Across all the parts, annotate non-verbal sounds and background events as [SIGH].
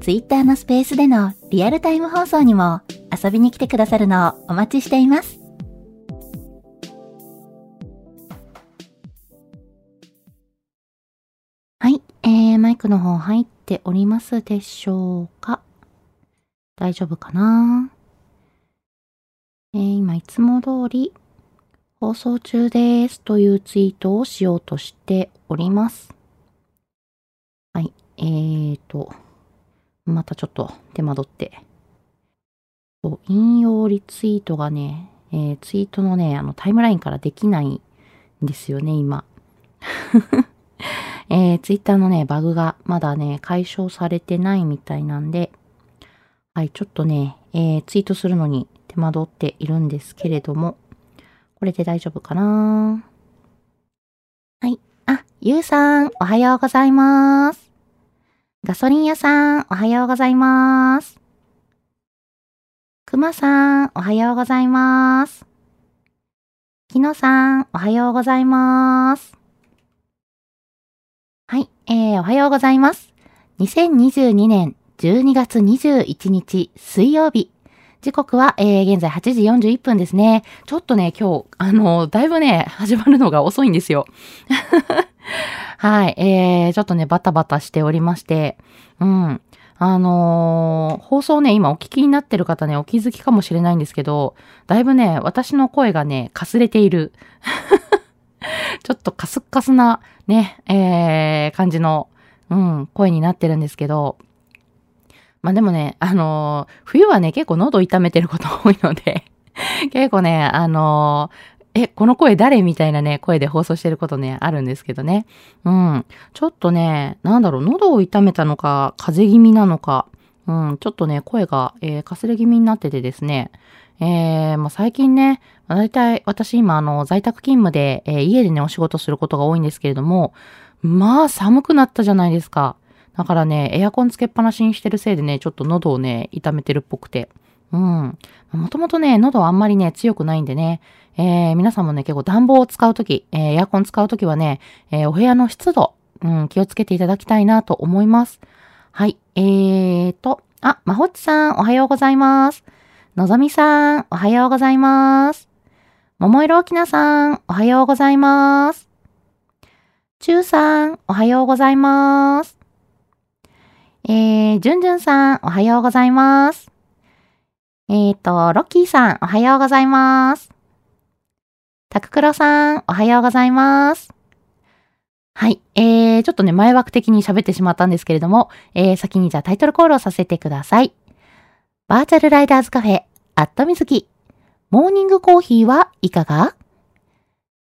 Twitter のスペースでのリアルタイム放送にも遊びに来てくださるのをお待ちしています。はい、えー、マイクの方入っておりますでしょうか？大丈夫かな？えー、今いつも通り放送中ですというツイートをしようとしております。はい、えーと、またちょっと手間取って。引用リツイートがね、えー、ツイートのね、あのタイムラインからできないんですよね、今。[LAUGHS] えー、ツイッターのね、バグがまだね、解消されてないみたいなんで、はい、ちょっとね、えー、ツイートするのに手間取っているんですけれども、これで大丈夫かなはい。あ、ゆうさん、おはようございます。ガソリン屋さん、おはようございます。くまさん、おはようございます。きのさん、おはようございます。はい、えー、おはようございます。2022年12月21日水曜日。時刻は、えー、現在8時41分ですね。ちょっとね、今日、あの、だいぶね、始まるのが遅いんですよ。はい。えー、ちょっとね、バタバタしておりまして、うん。あのー、放送ね、今お聞きになってる方ね、お気づきかもしれないんですけど、だいぶね、私の声がね、かすれている。[LAUGHS] ちょっとカスッカスな、ね、えー、感じの、うん、声になってるんですけど、まあでもね、あのー、冬はね、結構喉痛めてること多いので [LAUGHS] 結構ね、あのえ、この声誰みたいなね、声で放送してることね、あるんですけどね。うん。ちょっとね、なんだろう、喉を痛めたのか、風邪気味なのか、うん、ちょっとね、声が、えー、かすれ気味になっててですね。えー、まあ、最近ね、だいたい私今、あの、在宅勤務で、えー、家でね、お仕事することが多いんですけれども、まあ、寒くなったじゃないですか。だからね、エアコンつけっぱなしにしてるせいでね、ちょっと喉をね、痛めてるっぽくて。うん。もともとね、喉あんまりね、強くないんでね、えー、皆さんもね、結構暖房を使うとき、えー、エアコン使うときはね、えー、お部屋の湿度、うん、気をつけていただきたいなと思います。はい、えーと、あ、まほっちさん、おはようございます。のぞみさん、おはようございます。ももいろおきなさん、おはようございます。ちゅうさん、おはようございます。えー、じゅんじゅんさん、おはようございます。えーと、ロッキーさん、おはようございます。タククロさん、おはようございます。はい。えー、ちょっとね、前枠的に喋ってしまったんですけれども、えー、先にじゃあタイトルコールをさせてください。バーチャルライダーズカフェ、アットみずき。モーニングコーヒーはいかが？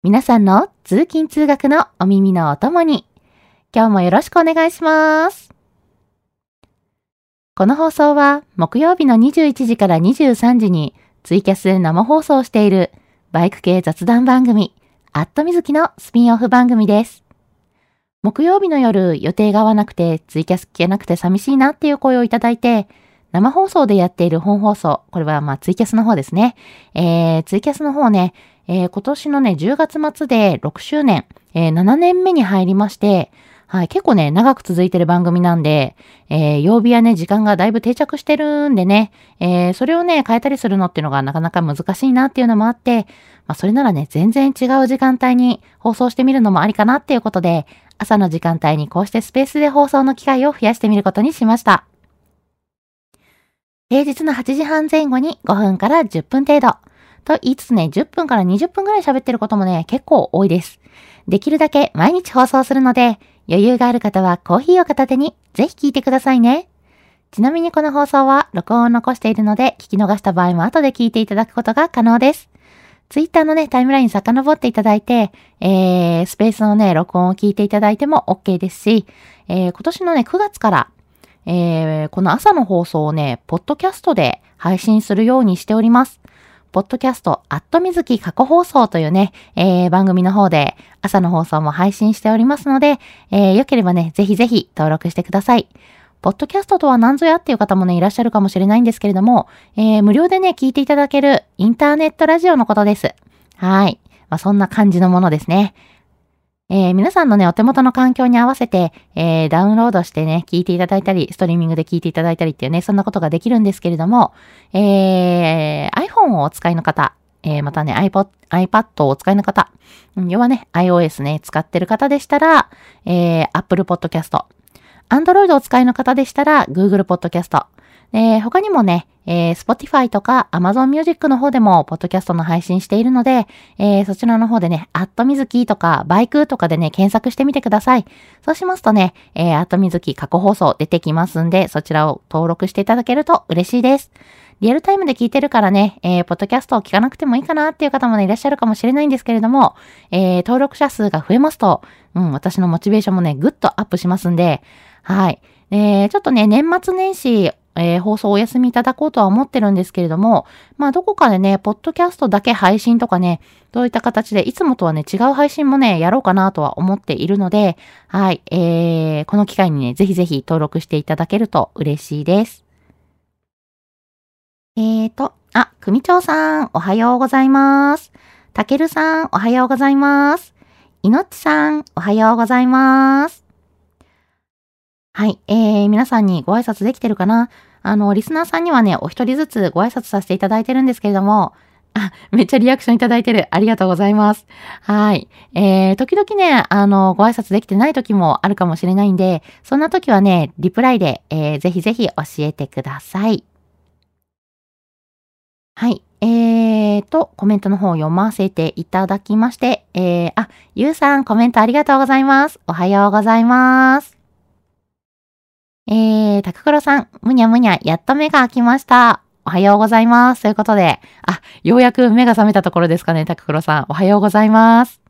皆さんの通勤通学のお耳のお供に、今日もよろしくお願いします。この放送は木曜日の21時から23時にツイキャス生放送しているバイク系雑談番組、アットみずきのスピンオフ番組です。木曜日の夜予定が合わなくてツイキャス聞けなくて寂しいなっていう声をいただいて、生放送でやっている本放送、これはまあツイキャスの方ですね。えー、ツイキャスの方ね、えー、今年のね、10月末で6周年、えー、7年目に入りまして、はい、結構ね、長く続いてる番組なんで、えー、曜日やね、時間がだいぶ定着してるんでね、えー、それをね、変えたりするのっていうのがなかなか難しいなっていうのもあって、まあ、それならね、全然違う時間帯に放送してみるのもありかなっていうことで、朝の時間帯にこうしてスペースで放送の機会を増やしてみることにしました。平日の8時半前後に5分から10分程度。と言いつつね、10分から20分くらい喋ってることもね、結構多いです。できるだけ毎日放送するので、余裕がある方はコーヒーを片手にぜひ聞いてくださいね。ちなみにこの放送は録音を残しているので、聞き逃した場合も後で聞いていただくことが可能です。ツイッターのね、タイムライン遡っていただいて、えー、スペースのね、録音を聞いていただいても OK ですし、えー、今年のね、9月から、えー、この朝の放送をね、ポッドキャストで配信するようにしております。ポッドキャスト、アットみずき過去放送というね、えー、番組の方で朝の放送も配信しておりますので、えー、よければね、ぜひぜひ登録してください。ポッドキャストとは何ぞやっていう方もね、いらっしゃるかもしれないんですけれども、えー、無料でね、聞いていただけるインターネットラジオのことです。はい。まあ、そんな感じのものですね。えー、皆さんのね、お手元の環境に合わせて、えー、ダウンロードしてね、聞いていただいたり、ストリーミングで聞いていただいたりっていうね、そんなことができるんですけれども、えー、iPhone をお使いの方、えー、またね、iPod、iPad をお使いの方、要はね、iOS ね、使ってる方でしたら、えー、Apple Podcast、Android をお使いの方でしたら、Google Podcast、えー、他にもね、えー、Spotify とか Amazon Music の方でも、ポッドキャストの配信しているので、えー、そちらの方でね、アットミズキとか、バイクとかでね、検索してみてください。そうしますとね、えー、アットミズキ過去放送出てきますんで、そちらを登録していただけると嬉しいです。リアルタイムで聞いてるからね、えー、ポッドキャストを聞かなくてもいいかなっていう方もね、いらっしゃるかもしれないんですけれども、えー、登録者数が増えますと、うん、私のモチベーションもね、ぐっとアップしますんで、はい。えー、ちょっとね、年末年始、えー、放送お休みいただこうとは思ってるんですけれども、まあどこかでね、ポッドキャストだけ配信とかね、どういった形でいつもとはね、違う配信もね、やろうかなとは思っているので、はい、えー、この機会にね、ぜひぜひ登録していただけると嬉しいです。えーと、あ、組長さん、おはようございます。たけるさん、おはようございます。いのちさん、おはようございます。はい。えー、皆さんにご挨拶できてるかな？あの、リスナーさんにはね、お一人ずつご挨拶させていただいてるんですけれども、あ、めっちゃリアクションいただいてる。ありがとうございます。はい。えー、時々ね、あの、ご挨拶できてない時もあるかもしれないんで、そんな時はね、リプライで、えー、ぜひぜひ教えてください。はい。えーと、コメントの方を読ませていただきまして、えー、あ、ゆうさんコメントありがとうございます。おはようございます。えー、タククロさん、むにゃむにゃ、やっと目が開きました。おはようございます。ということで、あ、ようやく目が覚めたところですかね、タククロさん。おはようございます。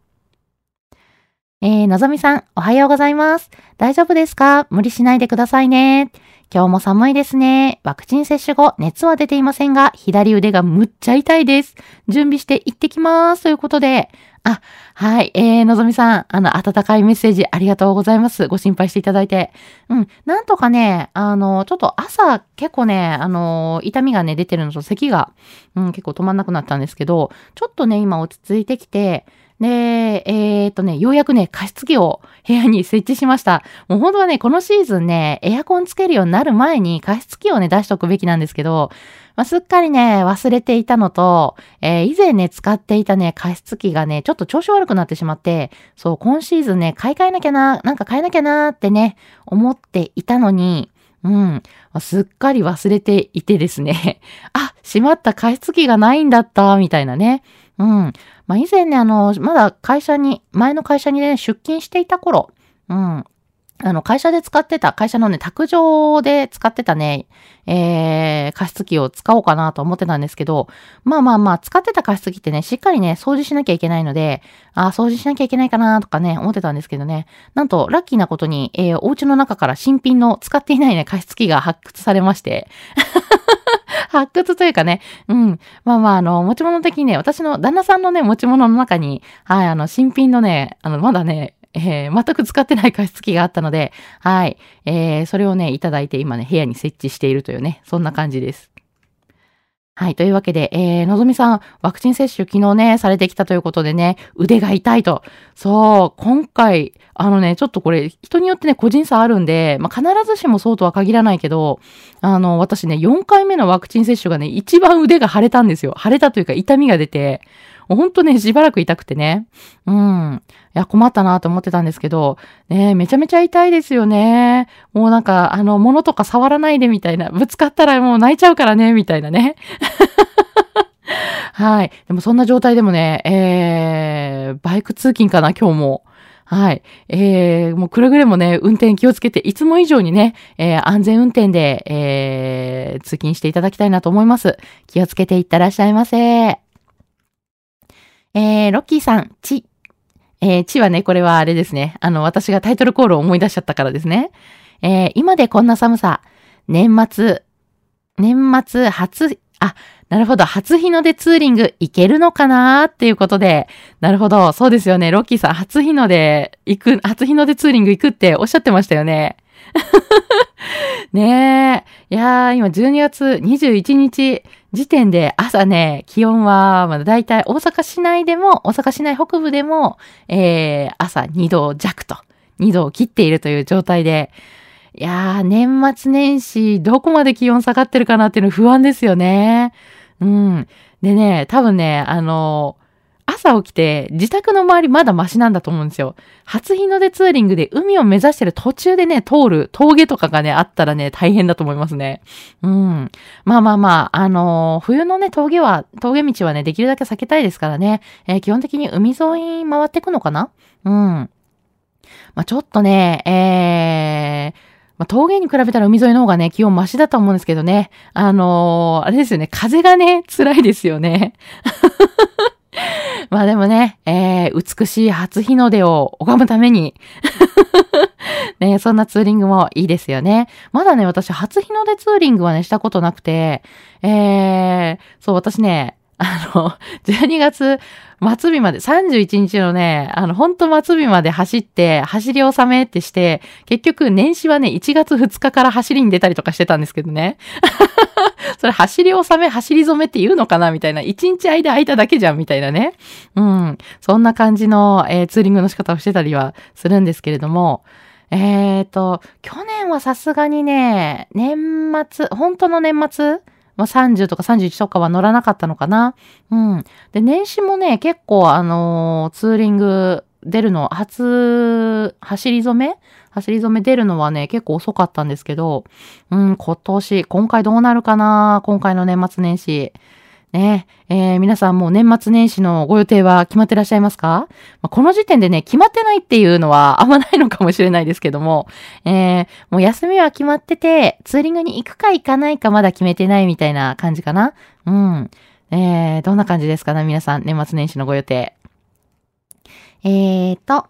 えー、のぞみさん、おはようございます。大丈夫ですか？無理しないでくださいね。今日も寒いですね。ワクチン接種後、熱は出ていませんが、左腕がむっちゃ痛いです。準備して行ってきます。ということで、あ、はい。えー、のぞみさん、あの、温かいメッセージありがとうございます。ご心配していただいて。うん。なんとかね、あの、ちょっと朝結構ね、あの、痛みがね、出てるのと咳が、うん、結構止まんなくなったんですけど、ちょっとね、今落ち着いてきて、で、えー、っとね、ようやくね、加湿器を部屋に設置しました。もう本当はね、このシーズンね、エアコンつけるようになる前に加湿器をね、出しとくべきなんですけど、まあ、すっかりね、忘れていたのと、えー、以前ね、使っていたね、加湿器がね、ちょっと調子悪くなってしまって、そう、今シーズンね、買い替えなきゃな、なんか買えなきゃなってね、思っていたのに、うん。すっかり忘れていてですね。[LAUGHS] あ、しまった加湿器がないんだった、みたいなね。うん。まあ、以前ね、あの、まだ会社に、前の会社にね、出勤していた頃、うん。あの、会社で使ってた、会社のね、卓上で使ってたね、えー、加湿器を使おうかなと思ってたんですけど、まあまあまあ、使ってた加湿器ってね、しっかりね、掃除しなきゃいけないので、あ掃除しなきゃいけないかなとかね、思ってたんですけどね、なんと、ラッキーなことに、えー、お家の中から新品の使っていないね、加湿器が発掘されまして、発掘というかね、うん。まあまあ、あの、持ち物的にね、私の旦那さんのね、持ち物の中に、はい、あの、新品のね、あの、まだね、えー、全く使ってない加湿器があったので、はい。えー、それをね、いただいて今ね、部屋に設置しているというね、そんな感じです。はい。というわけで、えー、のぞみさん、ワクチン接種昨日ね、されてきたということでね、腕が痛いと。そう、今回、あのね、ちょっとこれ、人によってね、個人差あるんで、まあ、必ずしもそうとは限らないけど、あの、私ね、4回目のワクチン接種がね、一番腕が腫れたんですよ。腫れたというか、痛みが出て、もうほんとね、しばらく痛くてね。うん。いや、困ったなと思ってたんですけど、ねめちゃめちゃ痛いですよね。もうなんか、あの、物とか触らないでみたいな。ぶつかったらもう泣いちゃうからね、みたいなね。[LAUGHS] はい。でもそんな状態でもね、えー、バイク通勤かな、今日も。はい。えー、もうくれぐれもね、運転気をつけて、いつも以上にね、えー、安全運転で、えー、通勤していただきたいなと思います。気をつけていってらっしゃいませ。えー、ロッキーさん、ち、えー、ちはね、これはあれですね。あの、私がタイトルコールを思い出しちゃったからですね。えー、今でこんな寒さ、年末、年末初、あ、なるほど。初日の出ツーリング行けるのかなっていうことで。なるほど。そうですよね。ロッキーさん、初日の出行く、初日の出ツーリング行くっておっしゃってましたよね。[LAUGHS] ねえ。いやー、今12月21日時点で朝ね、気温は、まだだいたい大阪市内でも、大阪市内北部でも、えー、朝2度弱と、2度を切っているという状態で、いやー、年末年始、どこまで気温下がってるかなっていうの不安ですよね。うん。でね、多分ね、あの、朝起きて自宅の周りまだマシなんだと思うんですよ。初日の出ツーリングで海を目指してる途中でね、通る峠とかがね、あったらね、大変だと思いますね。うん。まあまあまあ、あのー、冬のね、峠は、峠道はね、できるだけ避けたいですからね、えー、基本的に海沿い回っていくのかな？うん。まあちょっとね、えー、まあ、峠に比べたら海沿いの方がね、気温マシだと思うんですけどね。あのー、あれですよね、風がね、辛いですよね。まあでもね、えー、美しい初日の出を拝むために [LAUGHS] ね、そんなツーリングもいいですよね。まだね、私、初日の出ツーリングはね、したことなくて、えー、そう、私ね、あの、[LAUGHS] 12月末日まで、31日のね、あの、ほんと末日まで走って、走り納めってして、結局年始はね、1月2日から走りに出たりとかしてたんですけどね。[LAUGHS] それ走り納め、走り染めって言うのかな？みたいな。1日間空いただけじゃんみたいなね。うん。そんな感じの、えー、ツーリングの仕方をしてたりはするんですけれども、えっ、ー、と、去年はさすがにね、年末、本当の年末まあ、30とか31とかは乗らなかったのかな。うん。で、年始もね、結構あのー、ツーリング出るの、初、走り染め？走り染め出るのはね、結構遅かったんですけど、うん、今年、今回どうなるかな今回の年末年始。ねえー、皆さんもう年末年始のご予定は決まってらっしゃいますか、まあ、この時点でね、決まってないっていうのはあんまないのかもしれないですけども、えー、もう休みは決まってて、ツーリングに行くか行かないかまだ決めてないみたいな感じかな？うん。えー、どんな感じですかね皆さん、年末年始のご予定。えーと、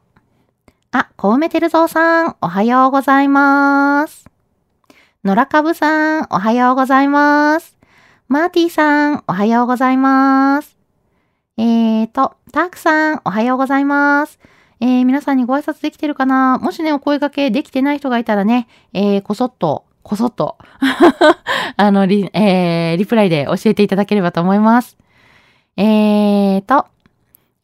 あ、コウメテルゾウさん、おはようございます。野良かぶさん、おはようございます。マーティーさん、おはようございます。えーと、タークさん、おはようございます。えー、皆さんにご挨拶できてるかな？もしね、お声掛けできてない人がいたらね、えー、こそっと、こそっと [LAUGHS] あの、リ、えー、リプライで教えていただければと思います。えーと、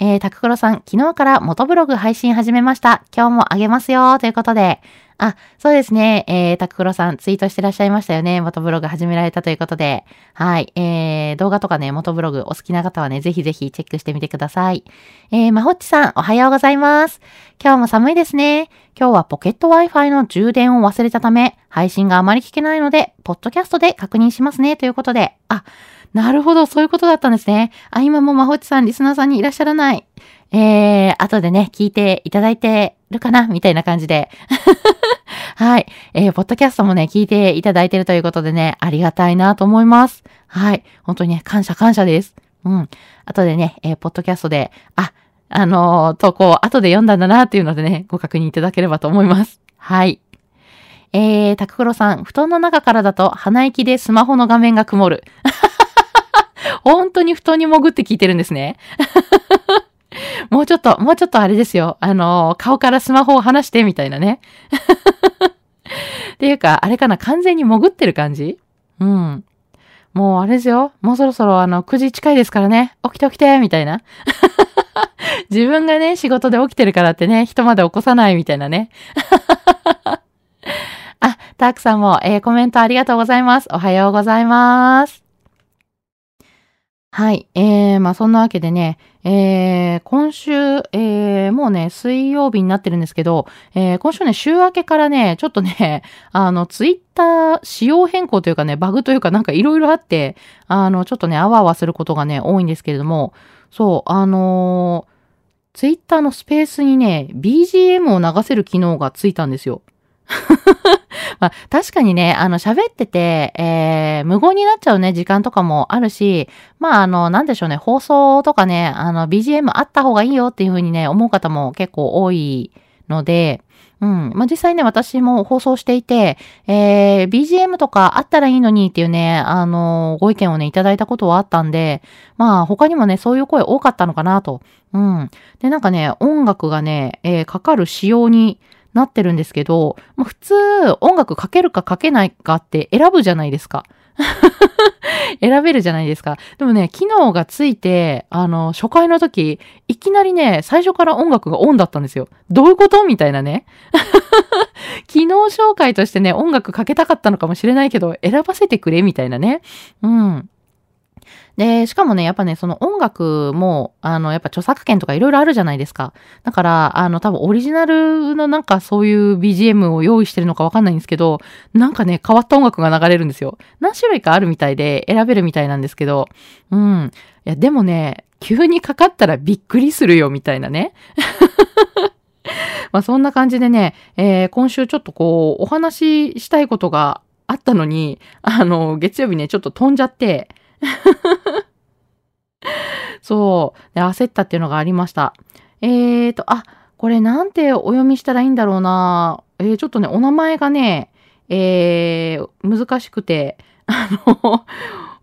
えー、タククロさん、昨日から元ブログ配信始めました。今日もあげますよ、ということで、あ、そうですね。えー、タククロさんツイートしてらっしゃいましたよね。元ブログ始められたということで。はい。えー、動画とかね、元ブログお好きな方はね、ぜひぜひチェックしてみてください。えー、まほっちさん、おはようございます。今日も寒いですね。今日はポケット Wi-Fi の充電を忘れたため、配信があまり聞けないので、ポッドキャストで確認しますね。ということで。あ、なるほど、そういうことだったんですね。あ、今もまほちさん、リスナーさんにいらっしゃらない。えー、後でね、聞いていただいてるかなみたいな感じで。[LAUGHS] はい。えー、ポッドキャストもね、聞いていただいてるということでね、ありがたいなと思います。はい。本当にね、感謝感謝です。うん。後でね、えー、ポッドキャストで、あ、あのー、投稿、後で読んだんだなっていうのでね、ご確認いただければと思います。はい。えー、タククロさん、布団の中からだと鼻息でスマホの画面が曇る。本当に布団に潜って聞いてるんですね。[LAUGHS] もうちょっと、もうちょっとあれですよ。あの、顔からスマホを離してみたいなね。っていうか、あれかな、完全に潜ってる感じ？うん。もうあれですよ。もうそろそろあの、9時近いですからね。起きて起きてみたいな。[LAUGHS] 自分がね、仕事で起きてるからってね、人まで起こさないみたいなね。[LAUGHS] あ、たくさんも、えー、コメントありがとうございます。おはようございます。はい。えー、まあそんなわけでね、えー、今週、えー、もうね、水曜日になってるんですけど、えー、今週ね、週明けからね、ちょっとね、[LAUGHS] あの、ツイッター仕様変更というかね、バグというかなんかいろいろあって、あの、ちょっとね、あわあわすることがね、多いんですけれども、そう、あのー、ツイッターのスペースにね、BGM を流せる機能がついたんですよ。[LAUGHS] まあ、確かにね、あの、喋ってて、えー、無言になっちゃうね、時間とかもあるし、まあ、あの、なんでしょうね、放送とかね、あの、BGM あった方がいいよっていうふうにね、思う方も結構多いので、うん。まあ、実際ね、私も放送していて、えー、BGM とかあったらいいのにっていうね、あのご意見をね、いただいたことはあったんで、まあ、他にもね、そういう声多かったのかなと。うん。で、なんかね、音楽がね、えー、かかる仕様に、なってるんですけど、まあ、普通音楽かけるかかけないかって選ぶじゃないですか。[LAUGHS] 選べるじゃないですか。でもね、機能がついて、あの、初回の時、いきなりね、最初から音楽がオンだったんですよ。どういうことみたいなね。[LAUGHS] 機能紹介としてね、音楽かけたかったのかもしれないけど、選ばせてくれみたいなね。うん。で、しかもね、やっぱね、その音楽も、あの、やっぱ著作権とかいろいろあるじゃないですか。だから、あの、多分オリジナルのなんかそういう BGM を用意してるのかわかんないんですけど、なんかね、変わった音楽が流れるんですよ。何種類かあるみたいで選べるみたいなんですけど、うん。いや、でもね、急にかかったらびっくりするよ、みたいなね。[LAUGHS] まあそんな感じでね、えー、今週ちょっとこう、お話ししたいことがあったのに、あの、月曜日ね、ちょっと飛んじゃって、[LAUGHS] そう。で、焦ったっていうのがありました。えーと、あ、これなんてお読みしたらいいんだろうな。えー、ちょっとね、お名前がね、えー、難しくて、[LAUGHS] あの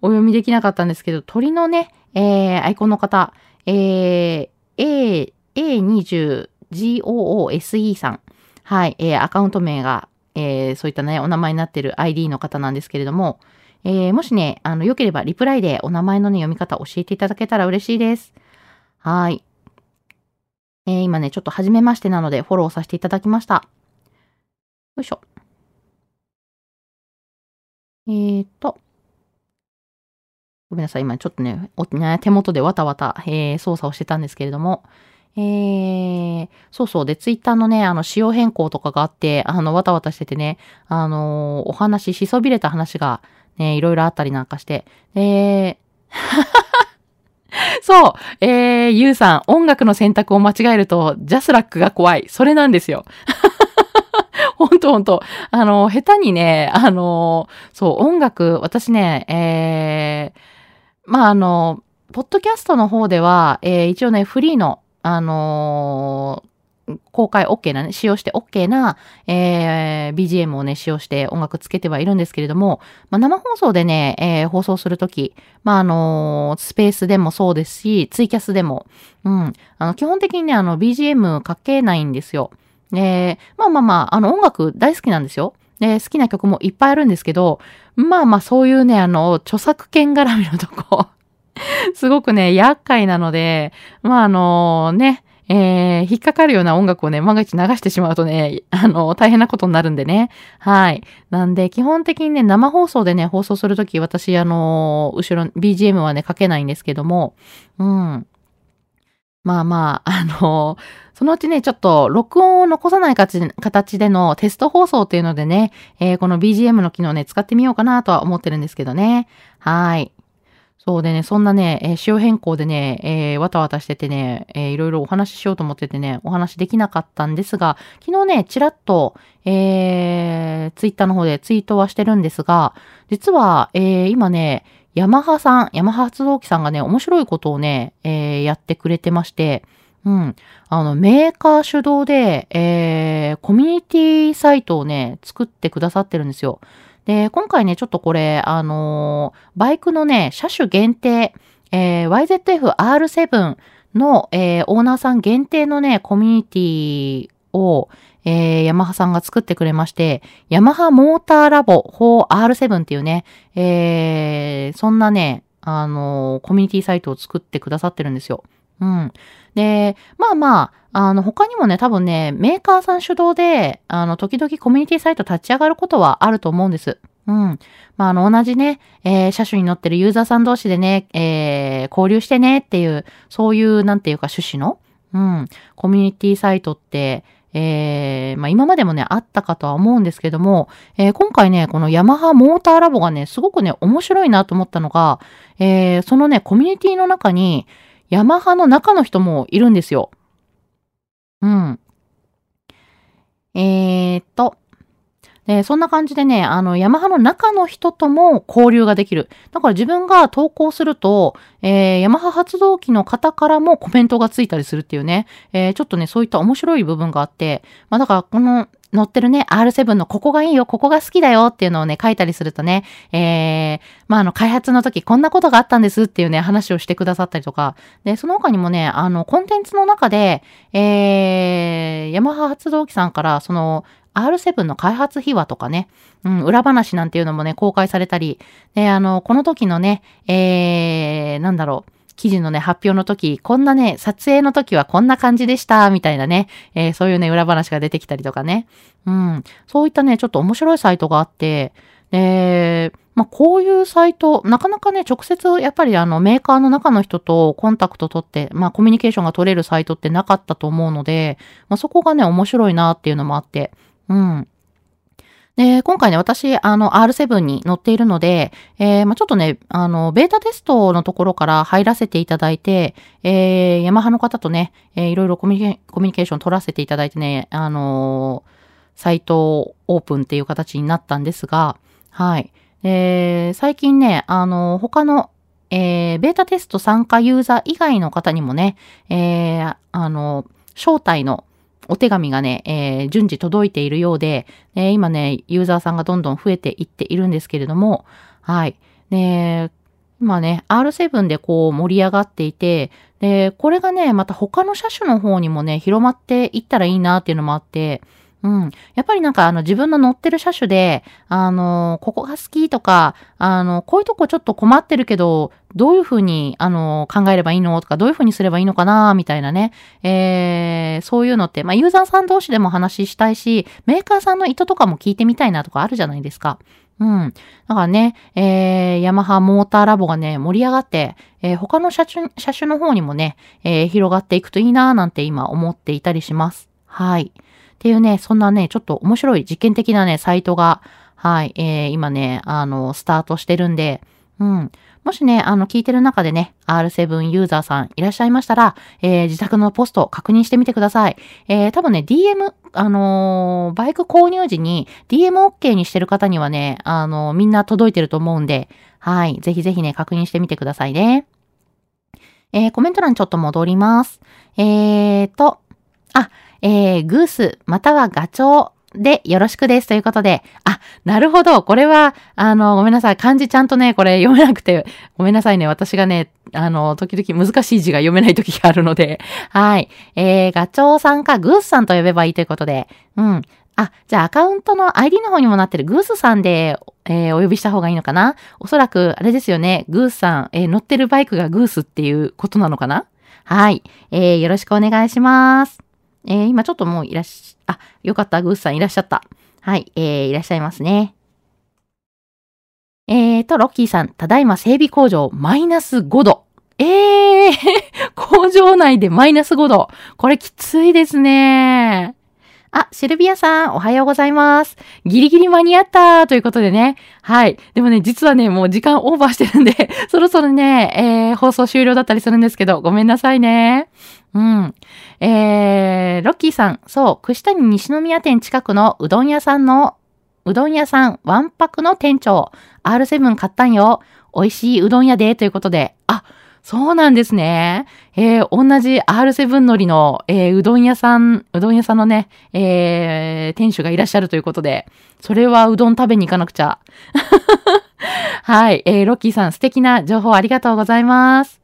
お読みできなかったんですけど、鳥のね、えー、アイコンの方、えー、A、A20GOOSE さん。はい、えー、アカウント名が、えー、そういったね、お名前になってる ID の方なんですけれども、えー、もしね、あの、良ければリプライでお名前のね、読み方教えていただけたら嬉しいです。はい。えー、今ね、ちょっと初めましてなのでフォローさせていただきました。よいしょ。えーと。ごめんなさい。今ちょっとね、手元でわたわた、えー、操作をしてたんですけれども。えー、そうそう。で、ツイッターのね、あの、仕様変更とかがあって、あの、わたわたしててね、あのー、お話しそびれた話が、ね、いろいろあったりなんかして。えー、[LAUGHS] そう、えー、ゆうさん、音楽の選択を間違えると、ジャスラックが怖い。それなんですよ。[LAUGHS] ほんとほんと。あの、下手にね、あの、そう、音楽、私ね、えー、まあ、あの、ポッドキャストの方では、えー、一応ね、フリーの、あの公開 OK なね、使用して OK な、えー、BGM をね、使用して音楽つけてはいるんですけれども、まあ、生放送でね、えー、放送するとき、まあ、あのー、スペースでもそうですし、ツイキャスでも、うん、あの、基本的にね、あの、BGM かけないんですよ。えー、まあまあまあ、あの、音楽大好きなんですよ。で、好きな曲もいっぱいあるんですけど、まあまあ、そういうね、あの、著作権絡みのとこ [LAUGHS] すごくね、厄介なので、まああのね、えー、引っかかるような音楽をね、万が一流してしまうとね、[LAUGHS] あの、大変なことになるんでね。はい。なんで、基本的にね、生放送でね、放送するとき、私、あの、後ろ、BGM はね、かけないんですけども、うん。まあまあ、[LAUGHS] あの、そのうちね、ちょっと録音を残さない形でのテスト放送っていうのでね、えー、この BGM の機能ね、使ってみようかなとは思ってるんですけどね。はい。そうでね、そんなね、えー、仕様変更でね、えー、わたわたしててね、えー、いろいろお話ししようと思っててね、お話できなかったんですが、昨日ね、ちらっと、えー、ツイッターの方でツイートはしてるんですが、実は、えー、今ね、ヤマハさん、ヤマハ発動機さんがね、面白いことをね、えー、やってくれてまして、うん。あの、メーカー主導で、えー、コミュニティサイトをね、作ってくださってるんですよ。で、今回ね、ちょっとこれ、あの、バイクのね、車種限定、えー、YZF-R7 の、えー、オーナーさん限定のね、コミュニティを、えー、ヤマハさんが作ってくれまして、ヤマハモーターラボ 4R7 っていうね、えー、そんなね、あのー、コミュニティサイトを作ってくださってるんですよ。うん。で、まあまあ、あの、他にもね、多分ね、メーカーさん主導で、あの、時々コミュニティサイト立ち上がることはあると思うんです。うん。まあ、あの、同じね、えー、車種に乗ってるユーザーさん同士でね、えー、交流してねっていう、そういう、なんていうか趣旨の、うん、コミュニティサイトって、えー、まあ、今までもね、あったかとは思うんですけども、えー、今回ね、このヤマハモーターラボがね、すごくね、面白いなと思ったのが、えー、そのね、コミュニティの中に、ヤマハの中の人もいるんですよ。うん。えー、っと、で、そんな感じでね、あの、ヤマハの中の人とも交流ができる。だから自分が投稿すると、えー、ヤマハ発動機の方からもコメントがついたりするっていうね、えー、ちょっとね、そういった面白い部分があって、まあだからこの、乗ってるね、R7 のここがいいよ、ここが好きだよっていうのをね、書いたりするとね、えー、まあ、あの、開発の時こんなことがあったんですっていうね、話をしてくださったりとか、で、その他にもね、あの、コンテンツの中で、えー、ヤマハ発動機さんから、その、R7 の開発秘話とかね、うん、裏話なんていうのもね、公開されたり、で、あの、この時のね、えー、なんだろう、記事のね、発表の時、こんなね、撮影の時はこんな感じでした、みたいなね、えー、そういうね、裏話が出てきたりとかね。うん。そういったね、ちょっと面白いサイトがあって、で、まあ、こういうサイト、なかなかね、直接、やっぱりあの、メーカーの中の人とコンタクト取って、まあ、コミュニケーションが取れるサイトってなかったと思うので、まあ、そこがね、面白いなっていうのもあって、うん。で、今回ね、私、あの、R7 に乗っているので、えー、まあ、ちょっとね、あの、ベータテストのところから入らせていただいて、えー、ヤマハの方とね、えー、いろいろコミュニケーション取らせていただいてね、あのー、サイトオープンっていう形になったんですが、はい。えー、最近ね、あの、他の、えー、ベータテスト参加ユーザー以外の方にもね、えー、あの、招待のお手紙がね、えー、順次届いているようで、え、今ね、ユーザーさんがどんどん増えていっているんですけれども、はい。で、今ね、R7 でこう盛り上がっていて、で、これがね、また他の車種の方にもね、広まっていったらいいなっていうのもあって、うん。やっぱりなんかあの自分の乗ってる車種で、あの、ここが好きとか、あの、こういうとこちょっと困ってるけど、どういうふうに、あの、考えればいいのとか、どういうふうにすればいいのかなみたいなね。えー、そういうのって、まあ、ユーザーさん同士でも話したいし、メーカーさんの意図とかも聞いてみたいなとかあるじゃないですか。うん。だからね、えー、ヤマハモーターラボがね、盛り上がって、えー、他の車種、車種の方にもね、えー、広がっていくといいなーなんて今思っていたりします。はい。っていうね、そんなね、ちょっと面白い実験的なね、サイトが、はい、えー、今ね、あの、スタートしてるんで、うん。もしね、あの、聞いてる中でね、R7 ユーザーさんいらっしゃいましたら、えー、自宅のポスト確認してみてください。えー、多分ね、DM、あのー、バイク購入時に DMOK にしてる方にはね、あのー、みんな届いてると思うんで、はい、ぜひぜひね、確認してみてくださいね。えー、コメント欄ちょっと戻ります。えーと、あ、えー、グース、またはガチョウでよろしくですということで、あ、なるほど。これは、あの、ごめんなさい。漢字ちゃんとね、これ読めなくて、ごめんなさいね。私がね、あの、時々難しい字が読めない時があるので、はい。えー、ガチョウさんかグースさんと呼べばいいということで、うん。あ、じゃあアカウントの ID の方にもなってるグースさんで、えー、お呼びした方がいいのかなおそらく、あれですよね。グースさん、えー、乗ってるバイクがグースっていうことなのかなはい。えー、よろしくお願いします。えー、今ちょっともういらっしゃ、あ、よかった、グースさんいらっしゃった。はい、えー、いらっしゃいますね。えーと、ロッキーさん、ただいま整備工場マイナス5度。えー、工場内でマイナス5度。これきついですね。あ、シルビアさん、おはようございます。ギリギリ間に合ったということでね。はい。でもね、実はね、もう時間オーバーしてるんで [LAUGHS] そろそろね、えー、放送終了だったりするんですけど、ごめんなさいね。うん。えー、ロッキーさん、そう、串谷西宮店近くのうどん屋さんの、うどん屋さん、ワンパクの店長、R7 買ったんよ。美味しいうどん屋で、ということで。そうなんですね。えー、同じ R7 乗りの、えー、うどん屋さん、うどん屋さんのね、えー、店主がいらっしゃるということで、それはうどん食べに行かなくちゃ。[LAUGHS] はい、えー、ロッキーさん素敵な情報ありがとうございます。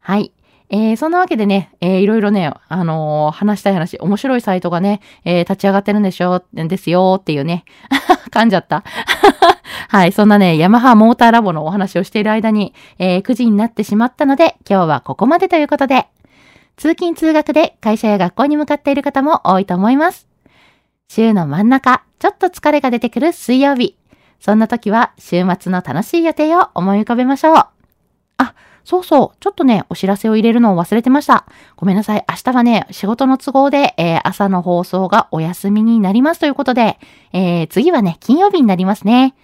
はい。えー、そんなわけでね、えー、いろいろね、あのー、話したい話、面白いサイトがね、えー、立ち上がってるんでしょ、ですよっていうね、[LAUGHS] 噛んじゃった。はい、そんなね、ヤマハモーターラボのお話をしている間に、えー、9時になってしまったので、今日はここまでということで、通勤通学で会社や学校に向かっている方も多いと思います。週の真ん中、ちょっと疲れが出てくる水曜日。そんな時は週末の楽しい予定を思い浮かべましょう。あ、そうそう、ちょっとね、お知らせを入れるのを忘れてました。ごめんなさい。明日はね、仕事の都合で、えー、朝の放送がお休みになりますということで、えー、次はね、金曜日になりますね。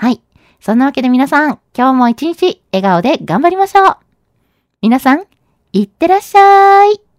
はい。そんなわけで皆さん、今日も一日笑顔で頑張りましょう。皆さん、いってらっしゃい。